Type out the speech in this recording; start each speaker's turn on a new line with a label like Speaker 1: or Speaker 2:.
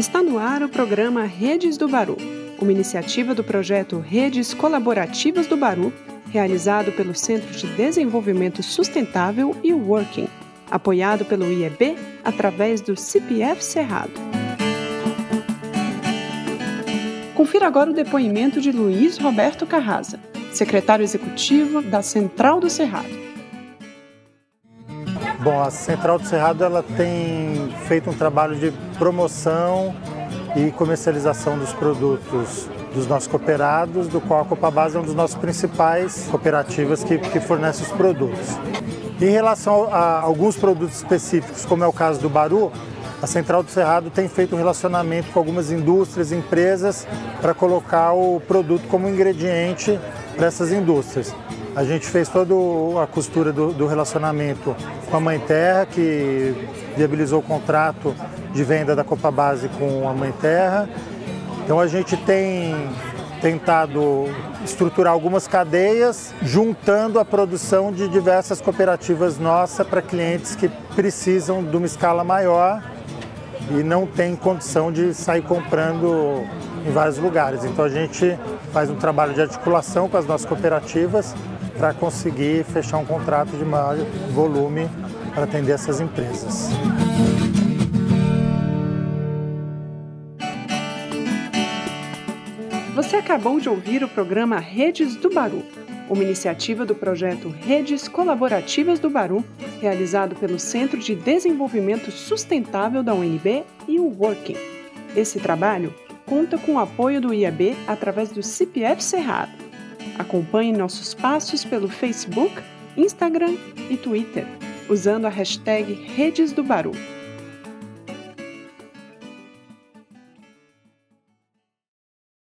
Speaker 1: Está no ar o programa Redes do Baru, uma iniciativa do projeto Redes Colaborativas do Baru, realizado pelo Centro de Desenvolvimento Sustentável e Working, apoiado pelo IEB através do CPF Cerrado. Confira agora o depoimento de Luiz Roberto Carrasa, secretário executivo da Central do Cerrado.
Speaker 2: Bom, a Central do Cerrado ela tem feito um trabalho de promoção e comercialização dos produtos dos nossos cooperados, do qual a Copabase é um dos nossos principais cooperativas que, que fornece os produtos. Em relação a alguns produtos específicos, como é o caso do Baru, a Central do Cerrado tem feito um relacionamento com algumas indústrias, empresas, para colocar o produto como ingrediente para essas indústrias. A gente fez toda a costura do, do, relacionamento com a Mãe Terra, que viabilizou o contrato de venda da Copa Base com a Mãe Terra. Então a gente tem tentado estruturar algumas cadeias, juntando a produção de diversas cooperativas nossas para clientes que precisam de uma escala maior e não tem condição de sair comprando em vários lugares. Então a gente faz um trabalho de articulação com as nossas cooperativas para conseguir fechar um contrato de maior volume para atender essas empresas.
Speaker 1: Você acabou de ouvir o programa Redes do Baru, uma iniciativa do projeto Redes Colaborativas do Baru, realizado pelo Centro de Desenvolvimento Sustentável da UNB e o Working. Esse trabalho conta com o apoio do IAB através do CPF Cerrado Acompanhe nossos passos pelo Facebook, Instagram e Twitter, usando a hashtag Redes do Baru.